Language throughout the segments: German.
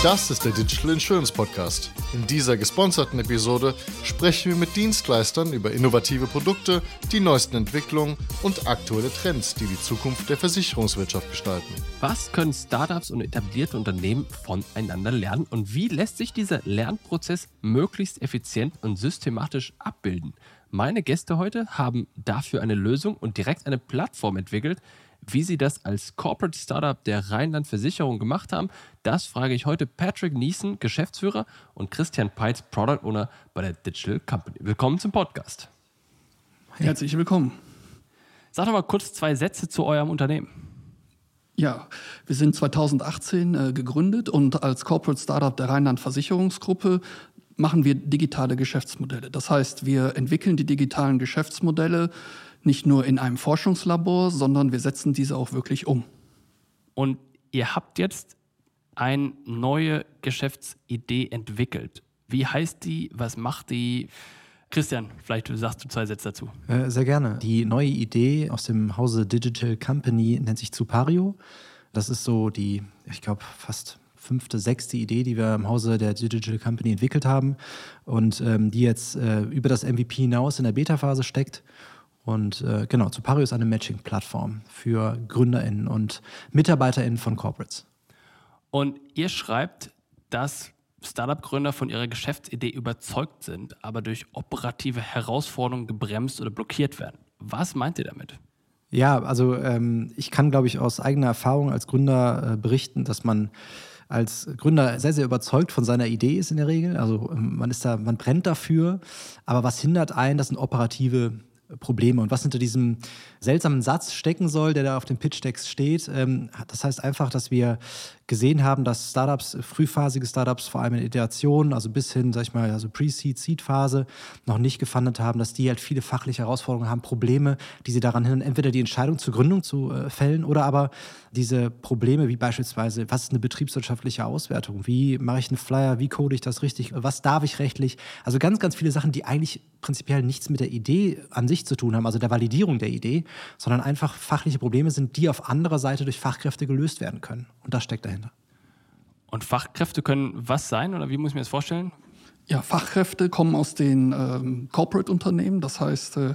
Das ist der Digital Insurance Podcast. In dieser gesponserten Episode sprechen wir mit Dienstleistern über innovative Produkte, die neuesten Entwicklungen und aktuelle Trends, die die Zukunft der Versicherungswirtschaft gestalten. Was können Startups und etablierte Unternehmen voneinander lernen und wie lässt sich dieser Lernprozess möglichst effizient und systematisch abbilden? Meine Gäste heute haben dafür eine Lösung und direkt eine Plattform entwickelt, wie sie das als Corporate Startup der Rheinland Versicherung gemacht haben, das frage ich heute Patrick Niesen, Geschäftsführer, und Christian Peitz, Product Owner bei der Digital Company. Willkommen zum Podcast. Herzlich willkommen. Sag doch mal kurz zwei Sätze zu eurem Unternehmen. Ja, wir sind 2018 äh, gegründet und als Corporate Startup der Rheinland Versicherungsgruppe machen wir digitale Geschäftsmodelle. Das heißt, wir entwickeln die digitalen Geschäftsmodelle nicht nur in einem Forschungslabor, sondern wir setzen diese auch wirklich um. Und ihr habt jetzt eine neue Geschäftsidee entwickelt. Wie heißt die? Was macht die? Christian, vielleicht sagst du zwei Sätze dazu. Äh, sehr gerne. Die neue Idee aus dem Hause Digital Company nennt sich Zupario. Das ist so die, ich glaube, fast fünfte, sechste Idee, die wir im Hause der Digital Company entwickelt haben und ähm, die jetzt äh, über das MVP hinaus in der Beta-Phase steckt. Und äh, genau, Zupario ist eine Matching-Plattform für GründerInnen und MitarbeiterInnen von Corporates. Und ihr schreibt, dass Startup-Gründer von ihrer Geschäftsidee überzeugt sind, aber durch operative Herausforderungen gebremst oder blockiert werden. Was meint ihr damit? Ja, also ähm, ich kann, glaube ich, aus eigener Erfahrung als Gründer äh, berichten, dass man als Gründer sehr, sehr überzeugt von seiner Idee ist in der Regel. Also ähm, man ist da, man brennt dafür, aber was hindert einen, das sind operative Probleme. Und was hinter diesem seltsamen Satz stecken soll, der da auf dem Pitch-Text steht, ähm, das heißt einfach, dass wir gesehen haben, dass Startups, frühphasige Startups, vor allem in Iterationen, also bis hin, sag ich mal, also Pre-Seed, Seed-Phase, noch nicht gefunden haben, dass die halt viele fachliche Herausforderungen haben, Probleme, die sie daran hindern, entweder die Entscheidung zur Gründung zu äh, fällen oder aber diese Probleme, wie beispielsweise, was ist eine betriebswirtschaftliche Auswertung? Wie mache ich einen Flyer? Wie code ich das richtig? Was darf ich rechtlich? Also ganz, ganz viele Sachen, die eigentlich prinzipiell nichts mit der Idee an sich zu tun haben, also der Validierung der Idee, sondern einfach fachliche Probleme sind, die auf anderer Seite durch Fachkräfte gelöst werden können. Und das steckt dahinter. Und Fachkräfte können was sein oder wie muss ich mir das vorstellen? Ja, Fachkräfte kommen aus den ähm, Corporate-Unternehmen. Das heißt, äh,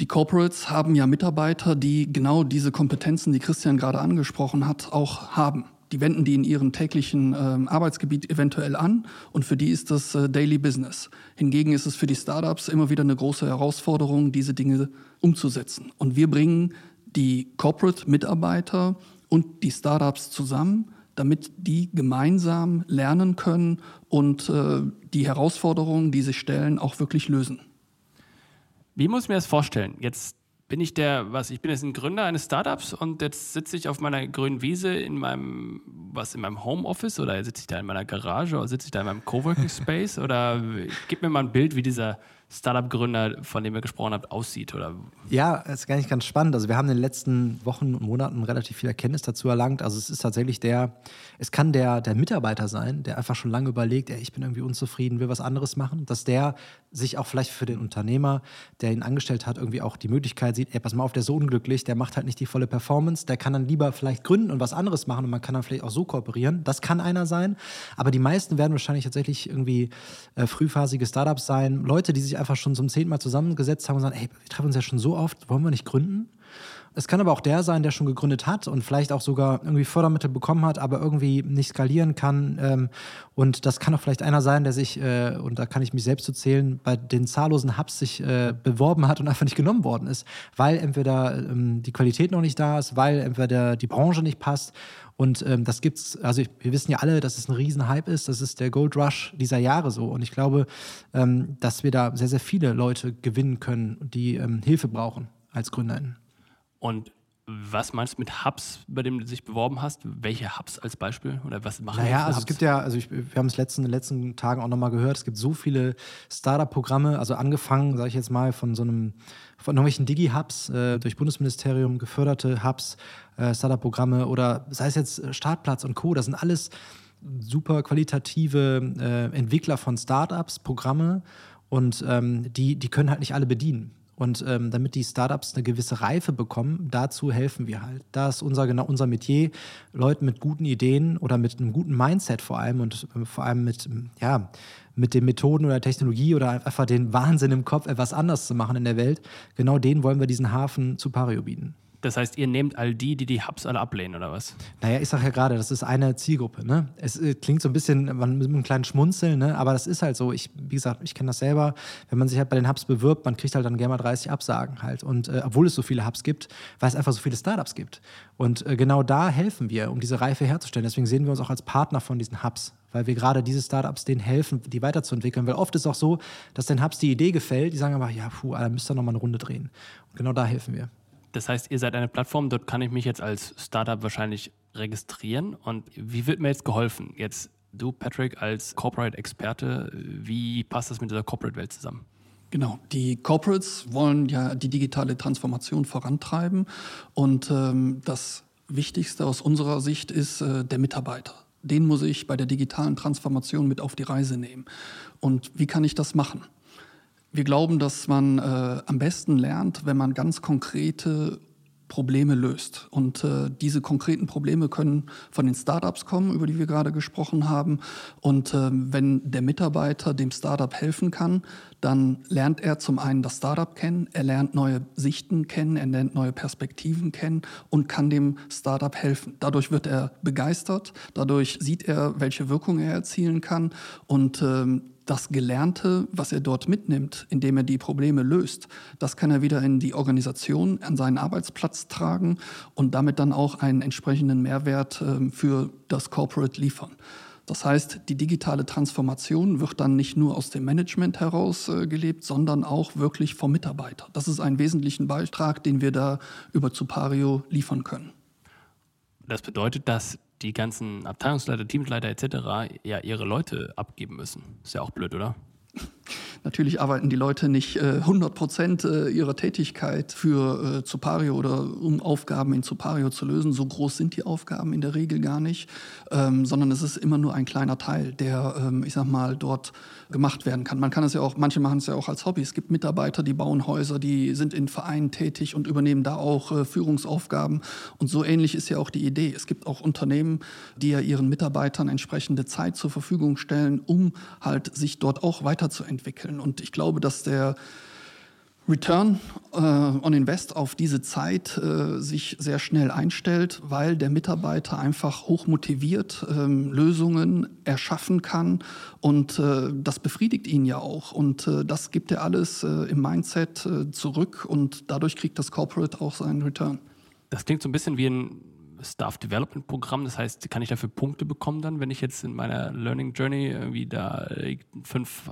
die Corporates haben ja Mitarbeiter, die genau diese Kompetenzen, die Christian gerade angesprochen hat, auch haben. Die wenden die in ihrem täglichen ähm, Arbeitsgebiet eventuell an und für die ist das äh, Daily Business. Hingegen ist es für die Startups immer wieder eine große Herausforderung, diese Dinge umzusetzen. Und wir bringen die Corporate-Mitarbeiter und die Startups zusammen, damit die gemeinsam lernen können und äh, die Herausforderungen, die sich stellen, auch wirklich lösen. Wie muss ich mir das vorstellen? Jetzt bin ich der, was, ich bin jetzt ein Gründer eines Startups und jetzt sitze ich auf meiner grünen Wiese in meinem, was, in meinem Homeoffice oder sitze ich da in meiner Garage oder sitze ich da in meinem Coworking Space oder gib mir mal ein Bild, wie dieser Startup-Gründer, von dem ihr gesprochen habt, aussieht? Oder? Ja, ist nicht ganz spannend. Also wir haben in den letzten Wochen und Monaten relativ viel Erkenntnis dazu erlangt. Also es ist tatsächlich der, es kann der, der Mitarbeiter sein, der einfach schon lange überlegt, ey, ich bin irgendwie unzufrieden, will was anderes machen, dass der sich auch vielleicht für den Unternehmer, der ihn angestellt hat, irgendwie auch die Möglichkeit sieht, ey, pass mal auf, der ist so unglücklich, der macht halt nicht die volle Performance, der kann dann lieber vielleicht gründen und was anderes machen und man kann dann vielleicht auch so kooperieren. Das kann einer sein. Aber die meisten werden wahrscheinlich tatsächlich irgendwie äh, frühphasige Startups sein, Leute, die sich einfach schon zum zehnten Mal zusammengesetzt haben und sagen, ey, wir treffen uns ja schon so oft, wollen wir nicht gründen? Es kann aber auch der sein, der schon gegründet hat und vielleicht auch sogar irgendwie Fördermittel bekommen hat, aber irgendwie nicht skalieren kann. Ähm, und das kann auch vielleicht einer sein, der sich, äh, und da kann ich mich selbst zu zählen, bei den zahllosen Hubs sich äh, beworben hat und einfach nicht genommen worden ist, weil entweder ähm, die Qualität noch nicht da ist, weil entweder die Branche nicht passt und ähm, das gibt's, also wir wissen ja alle, dass es ein Riesenhype ist. Das ist der Gold Rush dieser Jahre so. Und ich glaube, ähm, dass wir da sehr, sehr viele Leute gewinnen können, die ähm, Hilfe brauchen als GründerInnen. Und was meinst du mit Hubs, bei dem du dich beworben hast? Welche Hubs als Beispiel? Oder was machen Naja, also Hubs? es gibt ja, also ich, wir haben es letzten, in den letzten Tagen auch nochmal gehört, es gibt so viele Startup-Programme, also angefangen, sage ich jetzt mal, von so einem, von irgendwelchen Digi-Hubs, äh, durch Bundesministerium geförderte Hubs, äh, Startup-Programme oder sei es jetzt Startplatz und Co., das sind alles super qualitative äh, Entwickler von Startups, Programme und ähm, die, die können halt nicht alle bedienen. Und ähm, damit die Startups eine gewisse Reife bekommen, dazu helfen wir halt. Da ist unser, genau unser Metier, Leuten mit guten Ideen oder mit einem guten Mindset vor allem und äh, vor allem mit, ja, mit den Methoden oder Technologie oder einfach den Wahnsinn im Kopf, etwas anders zu machen in der Welt, genau denen wollen wir diesen Hafen zu Pario bieten. Das heißt, ihr nehmt all die, die die Hubs alle ablehnen, oder was? Naja, ich sage ja gerade, das ist eine Zielgruppe. Ne? Es äh, klingt so ein bisschen mit einem kleinen Schmunzeln, ne? aber das ist halt so. Ich, wie gesagt, ich kenne das selber. Wenn man sich halt bei den Hubs bewirbt, man kriegt halt dann gerne mal 30 Absagen halt. Und äh, obwohl es so viele Hubs gibt, weil es einfach so viele Startups gibt. Und äh, genau da helfen wir, um diese Reife herzustellen. Deswegen sehen wir uns auch als Partner von diesen Hubs weil wir gerade diese Startups denen helfen, die weiterzuentwickeln. Weil oft ist es auch so, dass den Hubs die Idee gefällt, die sagen aber, ja, puh, da müsst ihr noch mal eine Runde drehen. Und genau da helfen wir. Das heißt, ihr seid eine Plattform, dort kann ich mich jetzt als Startup wahrscheinlich registrieren. Und wie wird mir jetzt geholfen? Jetzt du, Patrick, als Corporate-Experte, wie passt das mit dieser Corporate-Welt zusammen? Genau, die Corporates wollen ja die digitale Transformation vorantreiben und ähm, das Wichtigste aus unserer Sicht ist äh, der Mitarbeiter. Den muss ich bei der digitalen Transformation mit auf die Reise nehmen. Und wie kann ich das machen? Wir glauben, dass man äh, am besten lernt, wenn man ganz konkrete Probleme löst. Und äh, diese konkreten Probleme können von den Startups kommen, über die wir gerade gesprochen haben. Und äh, wenn der Mitarbeiter dem Startup helfen kann, dann lernt er zum einen das Startup kennen, er lernt neue Sichten kennen, er lernt neue Perspektiven kennen und kann dem Startup helfen. Dadurch wird er begeistert, dadurch sieht er, welche Wirkung er erzielen kann und ähm, das Gelernte, was er dort mitnimmt, indem er die Probleme löst, das kann er wieder in die Organisation, an seinen Arbeitsplatz tragen und damit dann auch einen entsprechenden Mehrwert äh, für das Corporate liefern. Das heißt, die digitale Transformation wird dann nicht nur aus dem Management heraus äh, gelebt, sondern auch wirklich vom Mitarbeiter. Das ist ein wesentlicher Beitrag, den wir da über Zupario liefern können. Das bedeutet, dass die ganzen Abteilungsleiter, Teamleiter etc. ja ihre Leute abgeben müssen. Ist ja auch blöd, oder? Natürlich arbeiten die Leute nicht äh, 100 Prozent äh, ihrer Tätigkeit für äh, Zupario oder um Aufgaben in Zupario zu lösen. So groß sind die Aufgaben in der Regel gar nicht, ähm, sondern es ist immer nur ein kleiner Teil, der, ähm, ich sag mal, dort gemacht werden kann. Man kann es ja auch, manche machen es ja auch als Hobby. Es gibt Mitarbeiter, die bauen Häuser, die sind in Vereinen tätig und übernehmen da auch äh, Führungsaufgaben. Und so ähnlich ist ja auch die Idee. Es gibt auch Unternehmen, die ja ihren Mitarbeitern entsprechende Zeit zur Verfügung stellen, um halt sich dort auch weiterzuentwickeln. Und ich glaube, dass der Return äh, on Invest auf diese Zeit äh, sich sehr schnell einstellt, weil der Mitarbeiter einfach hoch motiviert ähm, Lösungen erschaffen kann und äh, das befriedigt ihn ja auch und äh, das gibt er alles äh, im Mindset äh, zurück und dadurch kriegt das Corporate auch seinen Return. Das klingt so ein bisschen wie ein Staff Development Programm. Das heißt, kann ich dafür Punkte bekommen dann, wenn ich jetzt in meiner Learning Journey irgendwie da fünf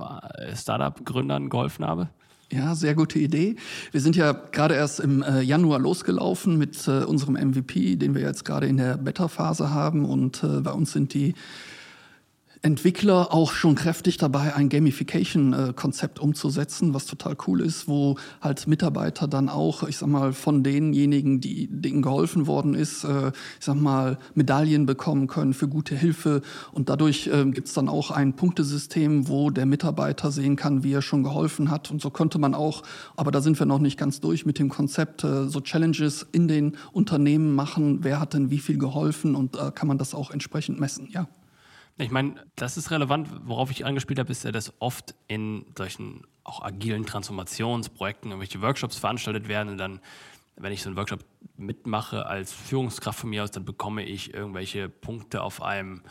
Startup Gründern geholfen habe? Ja, sehr gute Idee. Wir sind ja gerade erst im äh, Januar losgelaufen mit äh, unserem MVP, den wir jetzt gerade in der Beta-Phase haben. Und äh, bei uns sind die Entwickler auch schon kräftig dabei, ein Gamification-Konzept umzusetzen, was total cool ist, wo halt Mitarbeiter dann auch, ich sag mal, von denjenigen, die denen geholfen worden ist, äh, ich sag mal, Medaillen bekommen können für gute Hilfe. Und dadurch äh, gibt es dann auch ein Punktesystem, wo der Mitarbeiter sehen kann, wie er schon geholfen hat. Und so könnte man auch, aber da sind wir noch nicht ganz durch mit dem Konzept, äh, so Challenges in den Unternehmen machen. Wer hat denn wie viel geholfen? Und kann man das auch entsprechend messen, ja. Ich meine, das ist relevant. Worauf ich angespielt habe, ist ja, dass oft in solchen auch agilen Transformationsprojekten irgendwelche Workshops veranstaltet werden und dann, wenn ich so einen Workshop mitmache als Führungskraft von mir aus, dann bekomme ich irgendwelche Punkte auf einem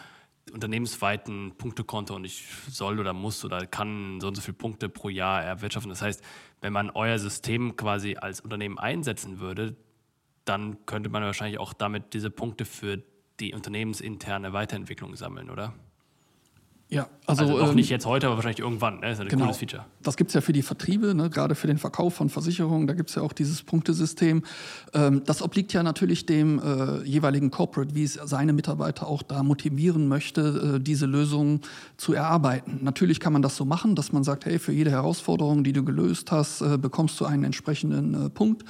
unternehmensweiten Punktekonto und ich soll oder muss oder kann so und so viele Punkte pro Jahr erwirtschaften. Das heißt, wenn man euer System quasi als Unternehmen einsetzen würde, dann könnte man wahrscheinlich auch damit diese Punkte für die unternehmensinterne Weiterentwicklung sammeln, oder? Ja, also, also noch ähm, nicht jetzt heute, aber wahrscheinlich irgendwann. Ne? Das ist ein genau. cooles Feature. Das gibt es ja für die Vertriebe, ne? gerade für den Verkauf von Versicherungen. Da gibt es ja auch dieses Punktesystem. Ähm, das obliegt ja natürlich dem äh, jeweiligen Corporate, wie es seine Mitarbeiter auch da motivieren möchte, äh, diese Lösung zu erarbeiten. Natürlich kann man das so machen, dass man sagt, hey, für jede Herausforderung, die du gelöst hast, äh, bekommst du einen entsprechenden äh, Punkt.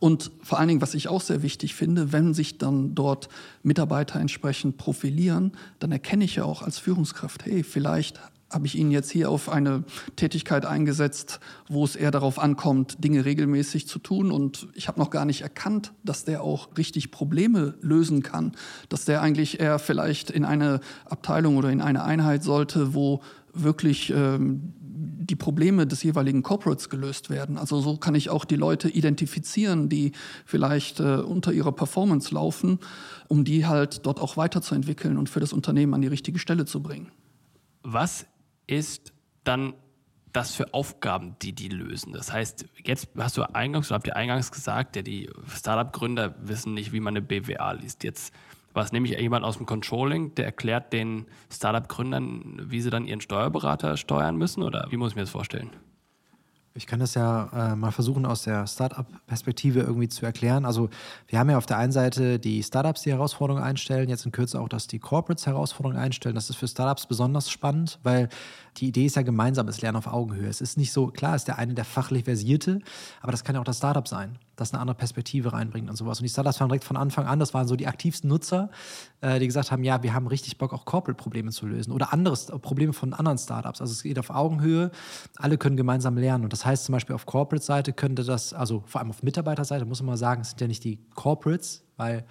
Und vor allen Dingen, was ich auch sehr wichtig finde, wenn sich dann dort Mitarbeiter entsprechend profilieren, dann erkenne ich ja auch als Führungskraft, hey, vielleicht habe ich ihn jetzt hier auf eine Tätigkeit eingesetzt, wo es eher darauf ankommt, Dinge regelmäßig zu tun. Und ich habe noch gar nicht erkannt, dass der auch richtig Probleme lösen kann. Dass der eigentlich eher vielleicht in eine Abteilung oder in eine Einheit sollte, wo wirklich ähm, die Probleme des jeweiligen Corporates gelöst werden. Also so kann ich auch die Leute identifizieren, die vielleicht äh, unter ihrer Performance laufen, um die halt dort auch weiterzuentwickeln und für das Unternehmen an die richtige Stelle zu bringen. Was ist dann das für Aufgaben, die die lösen? Das heißt, jetzt hast du eingangs, oder habt ihr eingangs gesagt, ja, die Startup-Gründer wissen nicht, wie man eine BWA liest. Jetzt war es nämlich jemand aus dem Controlling, der erklärt den Startup-Gründern, wie sie dann ihren Steuerberater steuern müssen? Oder wie muss ich mir das vorstellen? Ich kann das ja äh, mal versuchen, aus der Startup-Perspektive irgendwie zu erklären. Also, wir haben ja auf der einen Seite die Startups, die Herausforderungen einstellen, jetzt in Kürze auch, dass die Corporates Herausforderungen einstellen. Das ist für Startups besonders spannend, weil die Idee ist ja gemeinsames Lernen auf Augenhöhe. Es ist nicht so, klar ist der eine der fachlich Versierte, aber das kann ja auch das Startup sein, das eine andere Perspektive reinbringt und sowas. Und die Startups waren direkt von Anfang an, das waren so die aktivsten Nutzer, äh, die gesagt haben, ja, wir haben richtig Bock, auch Corporate-Probleme zu lösen oder andere Probleme von anderen Startups. Also es geht auf Augenhöhe, alle können gemeinsam lernen. Und das heißt zum Beispiel auf Corporate-Seite könnte das, also vor allem auf Mitarbeiterseite, muss man mal sagen, es sind ja nicht die Corporates, weil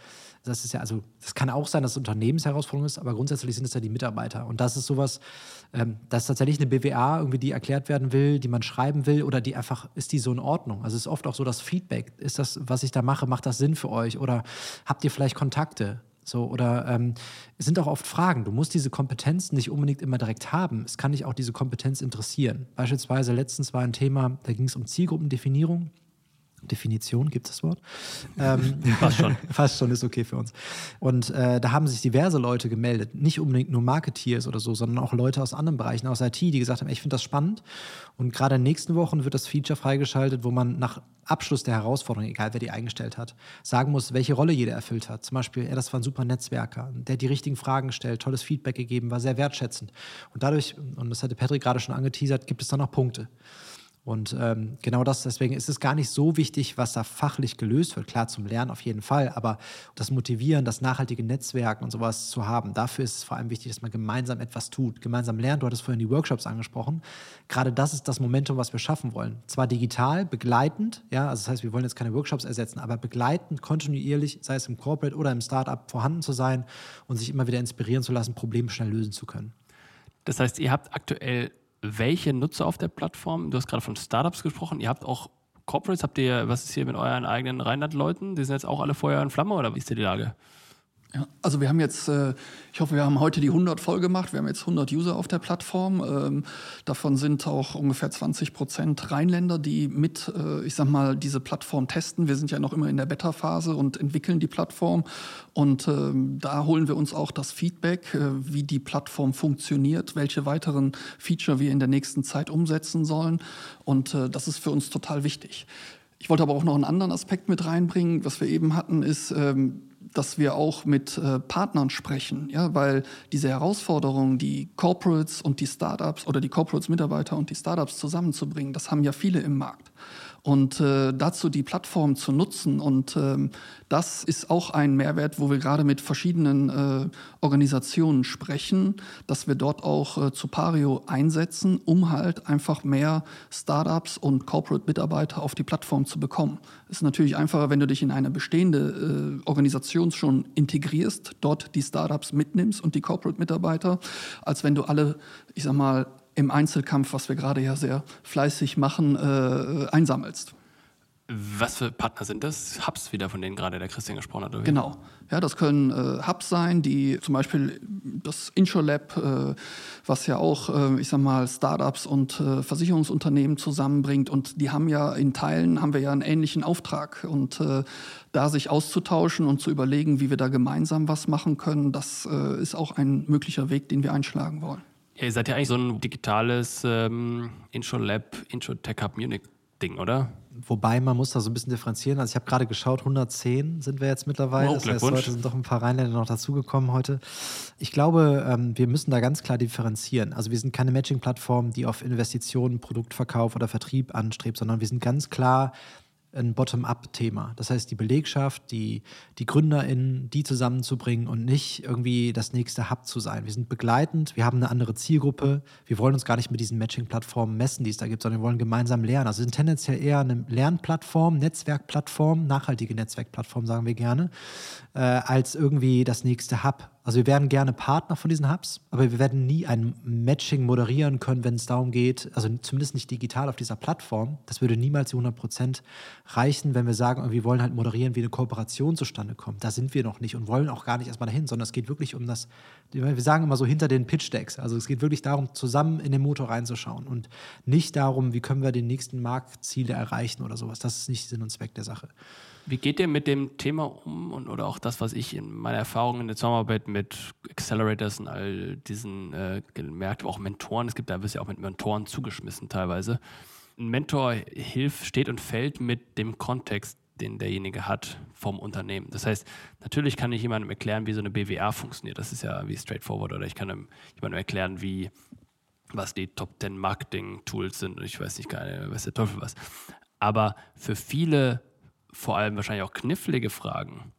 das ist ja, also, das kann auch sein, dass es Unternehmensherausforderung ist, aber grundsätzlich sind es ja die Mitarbeiter. Und das ist sowas, ähm, das ist tatsächlich eine BWA, irgendwie, die erklärt werden will, die man schreiben will oder die einfach, ist die so in Ordnung? Also es ist oft auch so das Feedback. Ist das, was ich da mache, macht das Sinn für euch? Oder habt ihr vielleicht Kontakte? So, oder ähm, es sind auch oft Fragen. Du musst diese Kompetenzen nicht unbedingt immer direkt haben. Es kann dich auch diese Kompetenz interessieren. Beispielsweise letztens war ein Thema, da ging es um Zielgruppendefinierung. Definition, gibt es das Wort? Ähm, fast schon. fast schon ist okay für uns. Und äh, da haben sich diverse Leute gemeldet, nicht unbedingt nur Marketeers oder so, sondern auch Leute aus anderen Bereichen, aus IT, die gesagt haben, ich finde das spannend. Und gerade in den nächsten Wochen wird das Feature freigeschaltet, wo man nach Abschluss der Herausforderung, egal wer die eingestellt hat, sagen muss, welche Rolle jeder erfüllt hat. Zum Beispiel, ja, das war ein super Netzwerker, der die richtigen Fragen stellt, tolles Feedback gegeben, war sehr wertschätzend. Und dadurch, und das hatte Patrick gerade schon angeteasert, gibt es dann auch Punkte. Und ähm, genau das, deswegen ist es gar nicht so wichtig, was da fachlich gelöst wird. Klar, zum Lernen auf jeden Fall, aber das Motivieren, das nachhaltige Netzwerken und sowas zu haben, dafür ist es vor allem wichtig, dass man gemeinsam etwas tut, gemeinsam lernt. Du hattest vorhin die Workshops angesprochen. Gerade das ist das Momentum, was wir schaffen wollen. Zwar digital, begleitend, ja, also das heißt, wir wollen jetzt keine Workshops ersetzen, aber begleitend, kontinuierlich, sei es im Corporate oder im Startup, vorhanden zu sein und sich immer wieder inspirieren zu lassen, Probleme schnell lösen zu können. Das heißt, ihr habt aktuell welche Nutzer auf der Plattform? Du hast gerade von Startups gesprochen. Ihr habt auch Corporates. Habt ihr, was ist hier mit euren eigenen Rheinland-Leuten? Die sind jetzt auch alle Feuer und Flamme oder wie ist die Lage? Ja, also wir haben jetzt, äh, ich hoffe, wir haben heute die 100 voll gemacht. Wir haben jetzt 100 User auf der Plattform. Ähm, davon sind auch ungefähr 20 Prozent Rheinländer, die mit, äh, ich sag mal, diese Plattform testen. Wir sind ja noch immer in der Beta-Phase und entwickeln die Plattform. Und ähm, da holen wir uns auch das Feedback, äh, wie die Plattform funktioniert, welche weiteren Feature wir in der nächsten Zeit umsetzen sollen. Und das ist für uns total wichtig. Ich wollte aber auch noch einen anderen Aspekt mit reinbringen. Was wir eben hatten, ist, ähm, dass wir auch mit äh, Partnern sprechen, ja, weil diese Herausforderungen, die Corporates und die Startups oder die Corporates-Mitarbeiter und die Startups zusammenzubringen, das haben ja viele im Markt. Und äh, dazu die Plattform zu nutzen. Und ähm, das ist auch ein Mehrwert, wo wir gerade mit verschiedenen äh, Organisationen sprechen, dass wir dort auch äh, zu Pario einsetzen, um halt einfach mehr Startups und Corporate-Mitarbeiter auf die Plattform zu bekommen. Ist natürlich einfacher, wenn du dich in eine bestehende äh, Organisation schon integrierst, dort die Startups mitnimmst und die Corporate-Mitarbeiter, als wenn du alle, ich sag mal, im Einzelkampf, was wir gerade ja sehr fleißig machen, äh, einsammelst. Was für Partner sind das? Hubs wieder, von denen gerade der Christian gesprochen hat. Oder? Genau. Ja, das können äh, Hubs sein, die zum Beispiel das InsurLab, äh, was ja auch, äh, ich sag mal, Startups und äh, Versicherungsunternehmen zusammenbringt. Und die haben ja in Teilen haben wir ja einen ähnlichen Auftrag. Und äh, da sich auszutauschen und zu überlegen, wie wir da gemeinsam was machen können, das äh, ist auch ein möglicher Weg, den wir einschlagen wollen. Ja, ihr seid ja eigentlich so ein digitales ähm, Intro-Lab, Intro-Tech Hub Munich-Ding, oder? Wobei man muss da so ein bisschen differenzieren. Also ich habe gerade geschaut, 110 sind wir jetzt mittlerweile. Oh, das heißt, heute sind doch ein paar Rheinländer noch dazugekommen heute. Ich glaube, ähm, wir müssen da ganz klar differenzieren. Also wir sind keine Matching-Plattform, die auf Investitionen, Produktverkauf oder Vertrieb anstrebt, sondern wir sind ganz klar ein Bottom-up-Thema. Das heißt, die Belegschaft, die, die GründerInnen, die zusammenzubringen und nicht irgendwie das nächste Hub zu sein. Wir sind begleitend, wir haben eine andere Zielgruppe. Wir wollen uns gar nicht mit diesen Matching-Plattformen messen, die es da gibt, sondern wir wollen gemeinsam lernen. Also wir sind tendenziell eher eine Lernplattform, Netzwerkplattform, nachhaltige Netzwerkplattform, sagen wir gerne, äh, als irgendwie das nächste Hub. Also wir werden gerne Partner von diesen Hubs, aber wir werden nie ein Matching moderieren können, wenn es darum geht, also zumindest nicht digital auf dieser Plattform. Das würde niemals die 100 Prozent reichen, wenn wir sagen, wir wollen halt moderieren, wie eine Kooperation zustande kommt. Da sind wir noch nicht und wollen auch gar nicht erstmal dahin, sondern es geht wirklich um das, wir sagen immer so hinter den Pitch-Decks. Also es geht wirklich darum, zusammen in den Motor reinzuschauen und nicht darum, wie können wir den nächsten Marktziele erreichen oder sowas. Das ist nicht Sinn und Zweck der Sache. Wie geht ihr mit dem Thema um und oder auch das, was ich in meiner Erfahrung in der Zusammenarbeit mit Accelerators und all diesen äh, gemerkt, auch Mentoren, es gibt da wirst ja auch mit Mentoren zugeschmissen teilweise. Ein Mentor hilft, steht und fällt mit dem Kontext, den derjenige hat vom Unternehmen. Das heißt, natürlich kann ich jemandem erklären, wie so eine BWA funktioniert. Das ist ja wie straightforward. Oder ich kann jemandem erklären, wie was die Top 10 Marketing Tools sind. Und ich weiß nicht, keine, weiß der Teufel was. Aber für viele vor allem wahrscheinlich auch knifflige Fragen.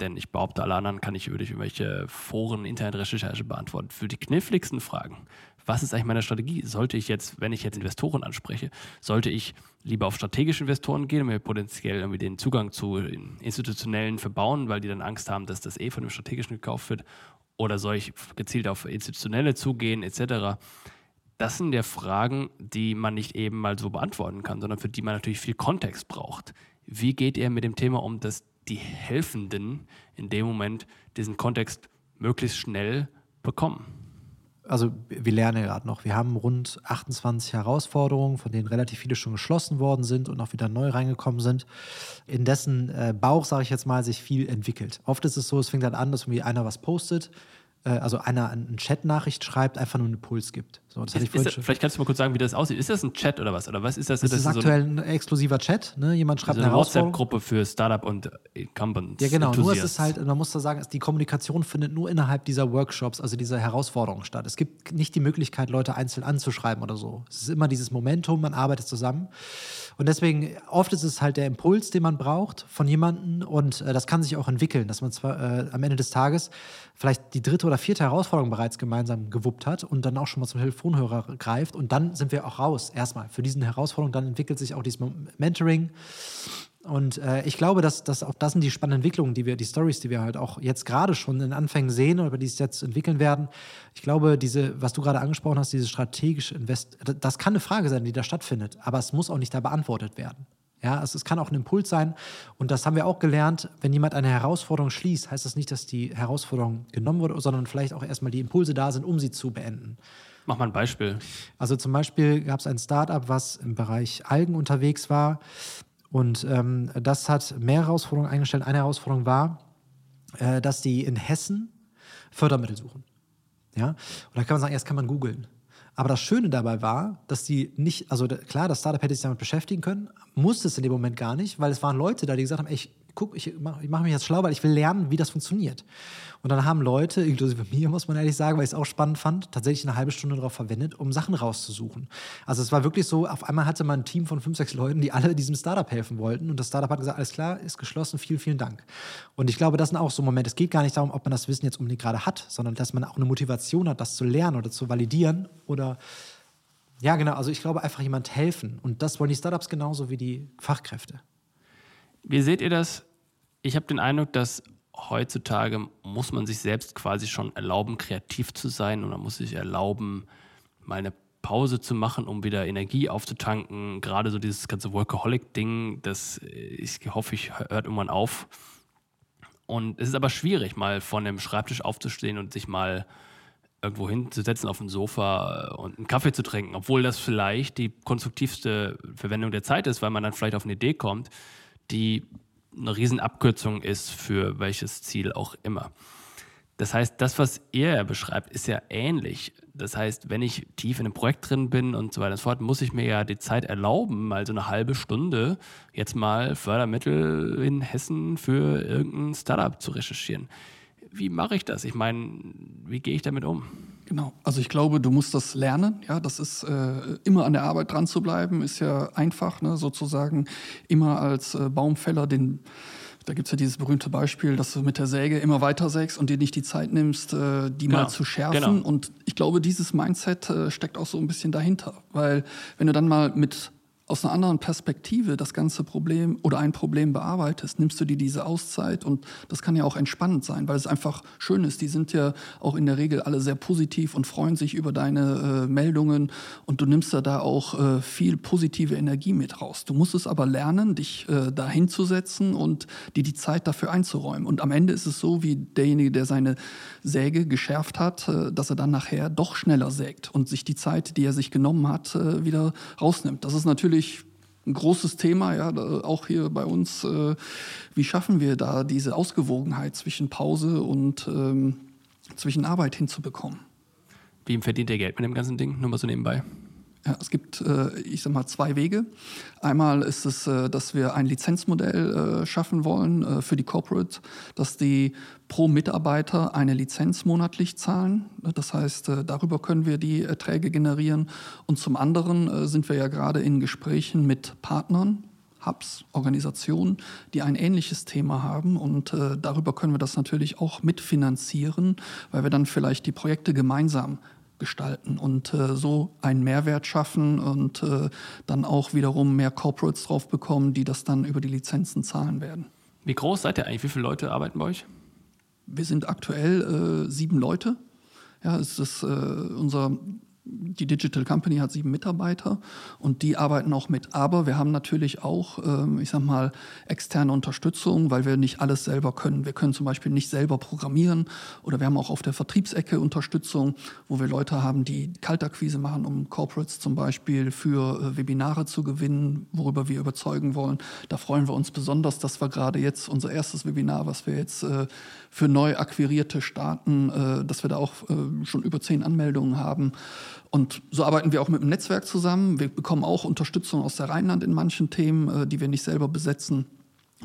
Denn ich behaupte, alle anderen kann ich über irgendwelche Foren, Internetrecherche beantworten. Für die kniffligsten Fragen, was ist eigentlich meine Strategie? Sollte ich jetzt, wenn ich jetzt Investoren anspreche, sollte ich lieber auf strategische Investoren gehen und mir potenziell irgendwie den Zugang zu institutionellen verbauen, weil die dann Angst haben, dass das eh von dem strategischen gekauft wird? Oder soll ich gezielt auf institutionelle zugehen, etc.? Das sind ja Fragen, die man nicht eben mal so beantworten kann, sondern für die man natürlich viel Kontext braucht. Wie geht ihr mit dem Thema um, dass die Helfenden in dem Moment diesen Kontext möglichst schnell bekommen? Also wir lernen gerade noch. Wir haben rund 28 Herausforderungen, von denen relativ viele schon geschlossen worden sind und auch wieder neu reingekommen sind, in dessen äh, Bauch, sage ich jetzt mal, sich viel entwickelt. Oft ist es so, es fängt dann an, dass irgendwie einer was postet, äh, also einer eine Chat-Nachricht schreibt, einfach nur einen Impuls gibt. So, ist, ist das, vielleicht kannst du mal kurz sagen, wie das aussieht. Ist das ein Chat oder was? Oder was ist das? Das, das ist, ist aktuell so ein, ein, exklusiver Chat. Ne? Jemand schreibt also eine, eine WhatsApp-Gruppe für Startup und Incumbents. Ja, genau. Nur ist es halt, man muss da sagen, die Kommunikation findet nur innerhalb dieser Workshops, also dieser Herausforderungen statt. Es gibt nicht die Möglichkeit, Leute einzeln anzuschreiben oder so. Es ist immer dieses Momentum, man arbeitet zusammen. Und deswegen, oft ist es halt der Impuls, den man braucht von jemandem und äh, das kann sich auch entwickeln, dass man zwar äh, am Ende des Tages vielleicht die dritte oder vierte Herausforderung bereits gemeinsam gewuppt hat und dann auch schon mal zum Telefonhörer greift und dann sind wir auch raus erstmal für diesen Herausforderungen. Dann entwickelt sich auch dieses Mentoring. Und äh, ich glaube, dass, dass auch das sind die spannenden Entwicklungen, die wir, die Stories, die wir halt auch jetzt gerade schon in Anfängen sehen oder die es jetzt entwickeln werden. Ich glaube, diese, was du gerade angesprochen hast, diese strategische Invest, das kann eine Frage sein, die da stattfindet, aber es muss auch nicht da beantwortet werden. Ja, also es kann auch ein Impuls sein. Und das haben wir auch gelernt. Wenn jemand eine Herausforderung schließt, heißt das nicht, dass die Herausforderung genommen wurde, sondern vielleicht auch erstmal die Impulse da sind, um sie zu beenden. Mach mal ein Beispiel. Also zum Beispiel gab es ein Startup, was im Bereich Algen unterwegs war. Und ähm, das hat mehrere Herausforderungen eingestellt. Eine Herausforderung war, äh, dass die in Hessen Fördermittel suchen. Ja? Und da kann man sagen, erst kann man googeln. Aber das Schöne dabei war, dass die nicht, also klar, das Startup hätte sich damit beschäftigen können, musste es in dem Moment gar nicht, weil es waren Leute da, die gesagt haben, ey, ich guck, ich mache mach mich jetzt schlau, weil ich will lernen, wie das funktioniert. Und dann haben Leute, inklusive mir, muss man ehrlich sagen, weil ich es auch spannend fand, tatsächlich eine halbe Stunde darauf verwendet, um Sachen rauszusuchen. Also es war wirklich so, auf einmal hatte man ein Team von fünf, sechs Leuten, die alle diesem Startup helfen wollten. Und das Startup hat gesagt, alles klar, ist geschlossen, vielen, vielen Dank. Und ich glaube, das sind auch so Momente. Es geht gar nicht darum, ob man das Wissen jetzt unbedingt gerade hat, sondern dass man auch eine Motivation hat, das zu lernen oder zu validieren oder ja, genau. Also ich glaube, einfach jemand helfen. Und das wollen die Startups genauso wie die Fachkräfte. Wie seht ihr das? Ich habe den Eindruck, dass heutzutage muss man sich selbst quasi schon erlauben, kreativ zu sein und man muss sich erlauben, mal eine Pause zu machen, um wieder Energie aufzutanken. Gerade so dieses ganze Workaholic-Ding, das äh, ich hoffe, ich hört irgendwann auf. Und es ist aber schwierig, mal von dem Schreibtisch aufzustehen und sich mal irgendwo hinzusetzen auf dem Sofa äh, und einen Kaffee zu trinken, obwohl das vielleicht die konstruktivste Verwendung der Zeit ist, weil man dann vielleicht auf eine Idee kommt, die eine Riesenabkürzung ist für welches Ziel auch immer. Das heißt, das, was er beschreibt, ist ja ähnlich. Das heißt, wenn ich tief in einem Projekt drin bin und so weiter und so fort, muss ich mir ja die Zeit erlauben, mal so eine halbe Stunde jetzt mal Fördermittel in Hessen für irgendein Startup zu recherchieren. Wie mache ich das? Ich meine, wie gehe ich damit um? Genau. Also ich glaube, du musst das lernen. Ja, das ist äh, immer an der Arbeit dran zu bleiben, ist ja einfach, ne? sozusagen immer als äh, Baumfäller den da gibt es ja dieses berühmte Beispiel, dass du mit der Säge immer weiter sägst und dir nicht die Zeit nimmst, äh, die genau. mal zu schärfen. Genau. Und ich glaube, dieses Mindset äh, steckt auch so ein bisschen dahinter. Weil wenn du dann mal mit aus einer anderen Perspektive das ganze Problem oder ein Problem bearbeitest, nimmst du dir diese Auszeit und das kann ja auch entspannend sein, weil es einfach schön ist. Die sind ja auch in der Regel alle sehr positiv und freuen sich über deine äh, Meldungen und du nimmst da, da auch äh, viel positive Energie mit raus. Du musst es aber lernen, dich äh, da hinzusetzen und dir die Zeit dafür einzuräumen. Und am Ende ist es so, wie derjenige, der seine Säge geschärft hat, äh, dass er dann nachher doch schneller sägt und sich die Zeit, die er sich genommen hat, äh, wieder rausnimmt. Das ist natürlich natürlich ein großes Thema, ja, auch hier bei uns. Äh, wie schaffen wir da diese Ausgewogenheit zwischen Pause und ähm, zwischen Arbeit hinzubekommen? Wie verdient ihr Geld mit dem ganzen Ding? Nur mal so nebenbei. Ja, es gibt, äh, ich sag mal, zwei Wege. Einmal ist es, äh, dass wir ein Lizenzmodell äh, schaffen wollen für die Corporate, dass die pro Mitarbeiter eine Lizenz monatlich zahlen. Das heißt, darüber können wir die Erträge generieren. Und zum anderen sind wir ja gerade in Gesprächen mit Partnern, Hubs, Organisationen, die ein ähnliches Thema haben. Und äh, darüber können wir das natürlich auch mitfinanzieren, weil wir dann vielleicht die Projekte gemeinsam gestalten und äh, so einen Mehrwert schaffen und äh, dann auch wiederum mehr Corporates drauf bekommen, die das dann über die Lizenzen zahlen werden. Wie groß seid ihr eigentlich? Wie viele Leute arbeiten bei euch? Wir sind aktuell äh, sieben Leute. Ja, es ist äh, unser die Digital Company hat sieben Mitarbeiter und die arbeiten auch mit. Aber wir haben natürlich auch, ähm, ich sag mal, externe Unterstützung, weil wir nicht alles selber können. Wir können zum Beispiel nicht selber programmieren oder wir haben auch auf der Vertriebsecke Unterstützung, wo wir Leute haben, die Kaltakquise machen, um Corporates zum Beispiel für äh, Webinare zu gewinnen, worüber wir überzeugen wollen. Da freuen wir uns besonders, dass wir gerade jetzt unser erstes Webinar, was wir jetzt äh, für neu akquirierte starten, äh, dass wir da auch schon über zehn Anmeldungen haben. Und so arbeiten wir auch mit dem Netzwerk zusammen. Wir bekommen auch Unterstützung aus der Rheinland in manchen Themen, äh, die wir nicht selber besetzen.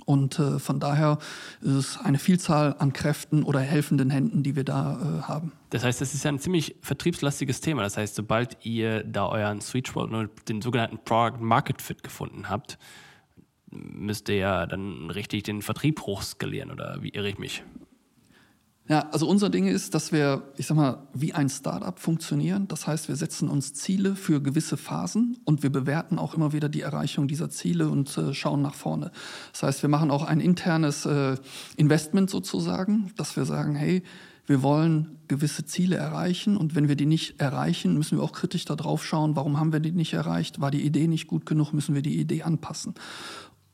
Und äh, von daher ist es eine Vielzahl an Kräften oder helfenden Händen, die wir da äh, haben. Das heißt, das ist ja ein ziemlich vertriebslastiges Thema. Das heißt, sobald ihr da euren Sweet Spot und den sogenannten Product Market Fit gefunden habt, müsst ihr ja dann richtig den Vertrieb hochskalieren oder wie irre ich mich? Ja, also unser Ding ist, dass wir, ich sag mal, wie ein Startup funktionieren. Das heißt, wir setzen uns Ziele für gewisse Phasen und wir bewerten auch immer wieder die Erreichung dieser Ziele und äh, schauen nach vorne. Das heißt, wir machen auch ein internes äh, Investment sozusagen, dass wir sagen, hey, wir wollen gewisse Ziele erreichen und wenn wir die nicht erreichen, müssen wir auch kritisch darauf schauen, warum haben wir die nicht erreicht? War die Idee nicht gut genug? Müssen wir die Idee anpassen?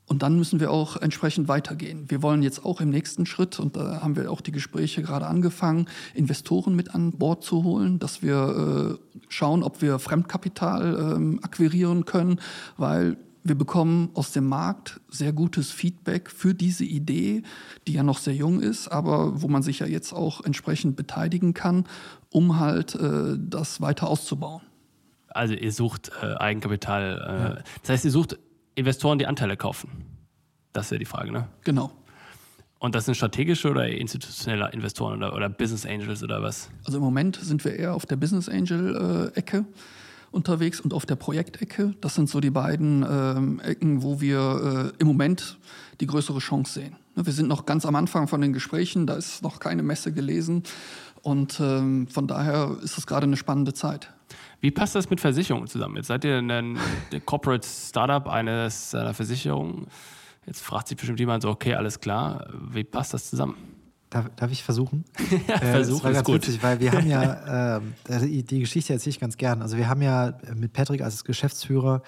Und dann müssen wir auch entsprechend weitergehen. Wir wollen jetzt auch im nächsten Schritt, und da haben wir auch die Gespräche gerade angefangen, Investoren mit an Bord zu holen, dass wir äh, schauen, ob wir Fremdkapital ähm, akquirieren können, weil wir bekommen aus dem Markt sehr gutes Feedback für diese Idee, die ja noch sehr jung ist, aber wo man sich ja jetzt auch entsprechend beteiligen kann, um halt äh, das weiter auszubauen. Also ihr sucht äh, Eigenkapital. Äh, ja. Das heißt, ihr sucht Investoren, die Anteile kaufen? Das wäre die Frage, ne? Genau. Und das sind strategische oder institutionelle Investoren oder, oder Business Angels oder was? Also im Moment sind wir eher auf der Business Angel-Ecke äh, unterwegs und auf der Projektecke. Das sind so die beiden ähm, Ecken, wo wir äh, im Moment die größere Chance sehen. Ne, wir sind noch ganz am Anfang von den Gesprächen, da ist noch keine Messe gelesen. Und ähm, von daher ist es gerade eine spannende Zeit. Wie passt das mit Versicherungen zusammen? Jetzt seid ihr ein Corporate Startup eines, einer Versicherung. Jetzt fragt sich bestimmt jemand so, okay, alles klar. Wie passt das zusammen? Darf, darf ich versuchen? ja, äh, versuchen ist gut. Witzig, weil wir haben ja, äh, die Geschichte erzähle ich ganz gern. Also wir haben ja mit Patrick als Geschäftsführer,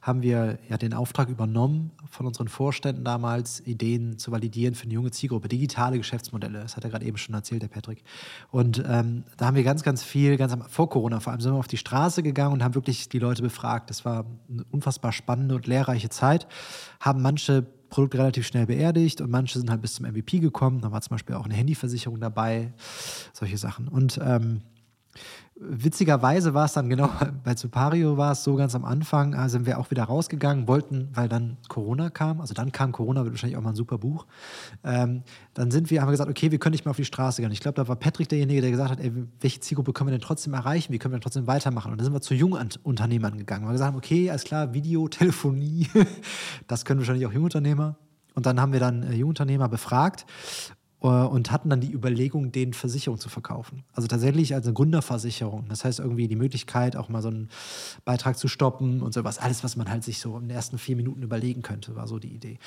haben wir ja den Auftrag übernommen von unseren Vorständen damals, Ideen zu validieren für eine junge Zielgruppe, digitale Geschäftsmodelle. Das hat er gerade eben schon erzählt, der Patrick. Und ähm, da haben wir ganz, ganz viel, ganz am, vor Corona vor allem, sind wir auf die Straße gegangen und haben wirklich die Leute befragt. Das war eine unfassbar spannende und lehrreiche Zeit. Haben manche Produkt relativ schnell beerdigt und manche sind halt bis zum MVP gekommen. Da war zum Beispiel auch eine Handyversicherung dabei, solche Sachen. Und ähm, Witzigerweise war es dann genau bei Supario war es so ganz am Anfang, äh, sind wir auch wieder rausgegangen, wollten, weil dann Corona kam, also dann kam Corona, wird wahrscheinlich auch mal ein super Buch. Ähm, dann sind wir, haben wir gesagt, okay, wir können nicht mehr auf die Straße gehen. Ich glaube, da war Patrick derjenige, der gesagt hat, ey, welche Zielgruppe können wir denn trotzdem erreichen? Wie können wir denn trotzdem weitermachen? Und dann sind wir zu Jungunternehmern gegangen. Wir haben gesagt, okay, alles klar, Video, Telefonie, das können wahrscheinlich auch Jungunternehmer. Und dann haben wir dann äh, Jungunternehmer befragt und hatten dann die Überlegung, den Versicherung zu verkaufen. Also tatsächlich als eine Gründerversicherung. Das heißt irgendwie die Möglichkeit, auch mal so einen Beitrag zu stoppen und sowas. Alles, was man halt sich so in den ersten vier Minuten überlegen könnte, war so die Idee.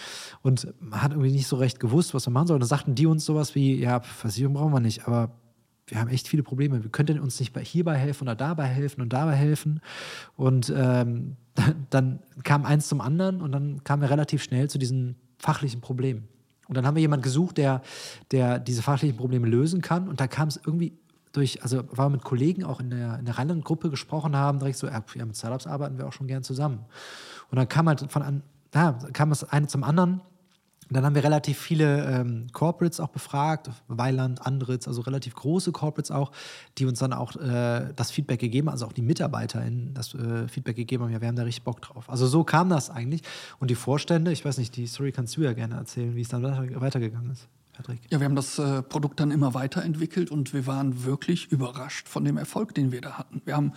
Und man hat irgendwie nicht so recht gewusst, was man machen soll. Und dann sagten die uns sowas wie, ja, Versicherung brauchen wir nicht, aber wir haben echt viele Probleme. Wir könnten uns nicht bei hierbei helfen oder dabei helfen und dabei helfen. Und ähm, dann kam eins zum anderen und dann kamen wir relativ schnell zu diesen fachlichen Problemen. Und dann haben wir jemanden gesucht, der, der diese fachlichen Probleme lösen kann. Und da kam es irgendwie durch, also war mit Kollegen auch in der, in der Rheinland-Gruppe gesprochen haben, direkt so, ja, mit Startups arbeiten wir auch schon gern zusammen. Und dann kam halt von an, da kam es eine zum anderen. Dann haben wir relativ viele ähm, Corporates auch befragt, Weiland, Andritz, also relativ große Corporates auch, die uns dann auch äh, das Feedback gegeben haben, also auch die MitarbeiterInnen das äh, Feedback gegeben haben, ja, wir haben da richtig Bock drauf. Also so kam das eigentlich. Und die Vorstände, ich weiß nicht, die Story kannst du ja gerne erzählen, wie es dann weitergegangen ist. Patrick. Ja, wir haben das äh, Produkt dann immer weiterentwickelt und wir waren wirklich überrascht von dem Erfolg, den wir da hatten. Wir haben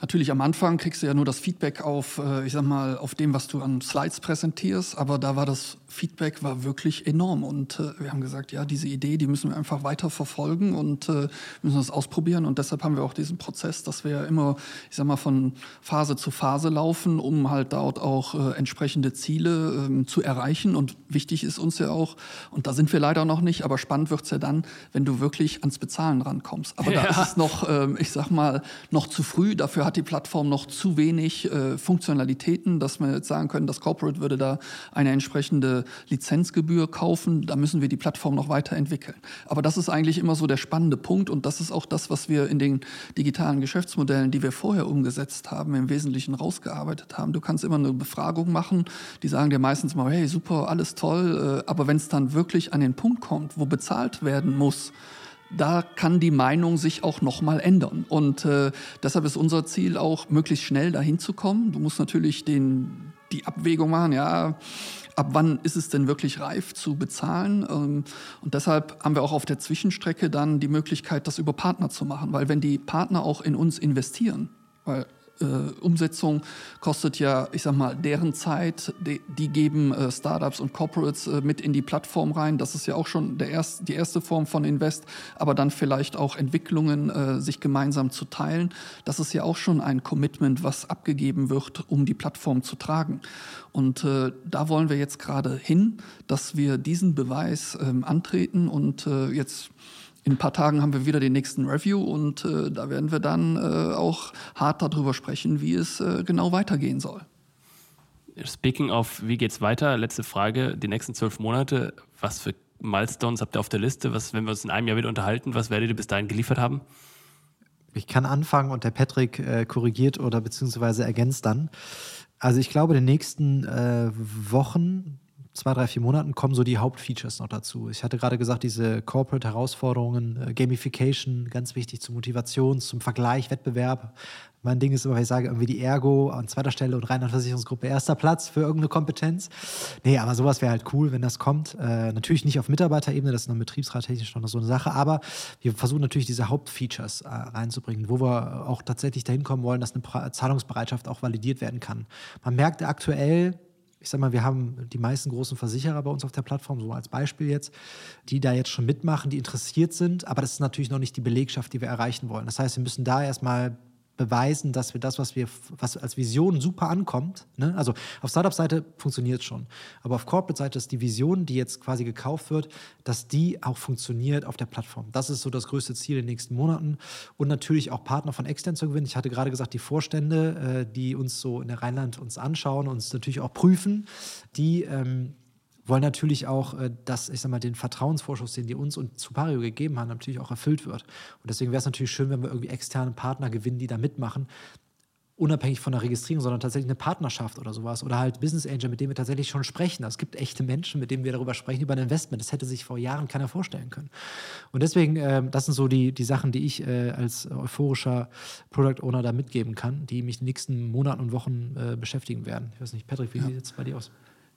Natürlich am Anfang kriegst du ja nur das Feedback auf, äh, ich sag mal, auf dem, was du an Slides präsentierst, aber da war das Feedback war wirklich enorm und äh, wir haben gesagt, ja, diese Idee, die müssen wir einfach weiter verfolgen und äh, müssen das ausprobieren und deshalb haben wir auch diesen Prozess, dass wir immer, ich sag mal, von Phase zu Phase laufen, um halt dort auch äh, entsprechende Ziele ähm, zu erreichen und wichtig ist uns ja auch, und da sind wir leider noch nicht, aber spannend wird's ja dann, wenn du wirklich ans Bezahlen rankommst. Aber ja. da ist es noch, ähm, ich sag mal, noch zu früh, dafür hat die Plattform noch zu wenig äh, Funktionalitäten, dass wir jetzt sagen können, das Corporate würde da eine entsprechende Lizenzgebühr kaufen. Da müssen wir die Plattform noch weiterentwickeln. Aber das ist eigentlich immer so der spannende Punkt und das ist auch das, was wir in den digitalen Geschäftsmodellen, die wir vorher umgesetzt haben, im Wesentlichen rausgearbeitet haben. Du kannst immer eine Befragung machen, die sagen dir meistens mal, hey, super, alles toll, äh, aber wenn es dann wirklich an den Punkt kommt, wo bezahlt werden muss, da kann die Meinung sich auch nochmal ändern. Und äh, deshalb ist unser Ziel auch, möglichst schnell dahin zu kommen. Du musst natürlich den, die Abwägung machen, ja, ab wann ist es denn wirklich reif zu bezahlen? Ähm, und deshalb haben wir auch auf der Zwischenstrecke dann die Möglichkeit, das über Partner zu machen. Weil wenn die Partner auch in uns investieren, weil Umsetzung kostet ja, ich sag mal, deren Zeit. Die, die geben äh, Startups und Corporates äh, mit in die Plattform rein. Das ist ja auch schon der erst, die erste Form von Invest. Aber dann vielleicht auch Entwicklungen äh, sich gemeinsam zu teilen. Das ist ja auch schon ein Commitment, was abgegeben wird, um die Plattform zu tragen. Und äh, da wollen wir jetzt gerade hin, dass wir diesen Beweis ähm, antreten und äh, jetzt in ein paar Tagen haben wir wieder den nächsten Review und äh, da werden wir dann äh, auch hart darüber sprechen, wie es äh, genau weitergehen soll. Speaking of, wie geht's weiter? Letzte Frage. Die nächsten zwölf Monate, was für Milestones habt ihr auf der Liste? Was, wenn wir uns in einem Jahr wieder unterhalten, was werdet ihr bis dahin geliefert haben? Ich kann anfangen und der Patrick äh, korrigiert oder beziehungsweise ergänzt dann. Also ich glaube, in den nächsten äh, Wochen zwei, drei, vier Monaten kommen so die Hauptfeatures noch dazu. Ich hatte gerade gesagt, diese Corporate-Herausforderungen, äh, Gamification, ganz wichtig zur Motivation, zum Vergleich, Wettbewerb. Mein Ding ist immer, wenn ich sage, irgendwie die Ergo an zweiter Stelle und Rheinland-Versicherungsgruppe erster Platz für irgendeine Kompetenz. Nee, aber sowas wäre halt cool, wenn das kommt. Äh, natürlich nicht auf Mitarbeiterebene, das ist noch betriebsrattechnisch noch so eine Sache, aber wir versuchen natürlich diese Hauptfeatures äh, reinzubringen, wo wir auch tatsächlich dahin kommen wollen, dass eine Zahlungsbereitschaft auch validiert werden kann. Man merkt aktuell, ich sag mal, wir haben die meisten großen Versicherer bei uns auf der Plattform, so als Beispiel jetzt, die da jetzt schon mitmachen, die interessiert sind, aber das ist natürlich noch nicht die Belegschaft, die wir erreichen wollen. Das heißt, wir müssen da erstmal beweisen, dass wir das, was wir, was als Vision super ankommt, ne? also auf Startup-Seite funktioniert schon, aber auf Corporate-Seite ist die Vision, die jetzt quasi gekauft wird, dass die auch funktioniert auf der Plattform. Das ist so das größte Ziel in den nächsten Monaten und natürlich auch Partner von extern zu gewinnen. Ich hatte gerade gesagt, die Vorstände, äh, die uns so in der Rheinland uns anschauen, uns natürlich auch prüfen, die ähm, wollen natürlich auch, äh, dass, ich sag mal, den Vertrauensvorschuss, den die uns und Supario gegeben haben, natürlich auch erfüllt wird. Und deswegen wäre es natürlich schön, wenn wir irgendwie externe Partner gewinnen, die da mitmachen. unabhängig von der Registrierung, sondern tatsächlich eine Partnerschaft oder sowas. Oder halt Business Angel, mit dem wir tatsächlich schon sprechen. Es gibt echte Menschen, mit denen wir darüber sprechen, über ein Investment. Das hätte sich vor Jahren keiner vorstellen können. Und deswegen, äh, das sind so die, die Sachen, die ich äh, als euphorischer Product Owner da mitgeben kann, die mich in den nächsten Monaten und Wochen äh, beschäftigen werden. Ich weiß nicht, Patrick, wie ja. sieht es bei dir aus?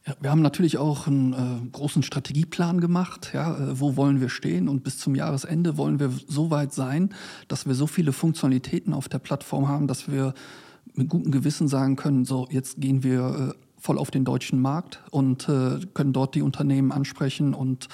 Ja, wir haben natürlich auch einen äh, großen Strategieplan gemacht. Ja, äh, wo wollen wir stehen? Und bis zum Jahresende wollen wir so weit sein, dass wir so viele Funktionalitäten auf der Plattform haben, dass wir mit gutem Gewissen sagen können, so jetzt gehen wir äh, voll auf den deutschen Markt und äh, können dort die Unternehmen ansprechen und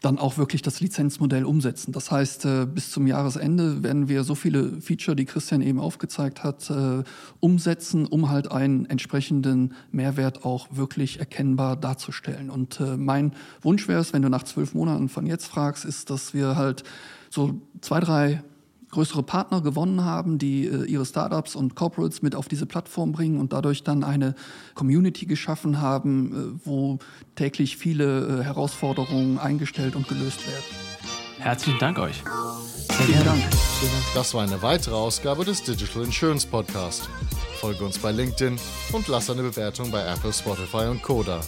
dann auch wirklich das Lizenzmodell umsetzen. Das heißt, äh, bis zum Jahresende werden wir so viele Feature, die Christian eben aufgezeigt hat, äh, umsetzen, um halt einen entsprechenden Mehrwert auch wirklich erkennbar darzustellen. Und äh, mein Wunsch wäre es, wenn du nach zwölf Monaten von jetzt fragst, ist, dass wir halt so zwei, drei größere Partner gewonnen haben, die äh, ihre Startups und Corporates mit auf diese Plattform bringen und dadurch dann eine Community geschaffen haben, äh, wo täglich viele äh, Herausforderungen eingestellt und gelöst werden. Herzlichen Dank euch. Vielen Dank. Das war eine weitere Ausgabe des Digital Insurance Podcast. Folge uns bei LinkedIn und lass eine Bewertung bei Apple, Spotify und Koda.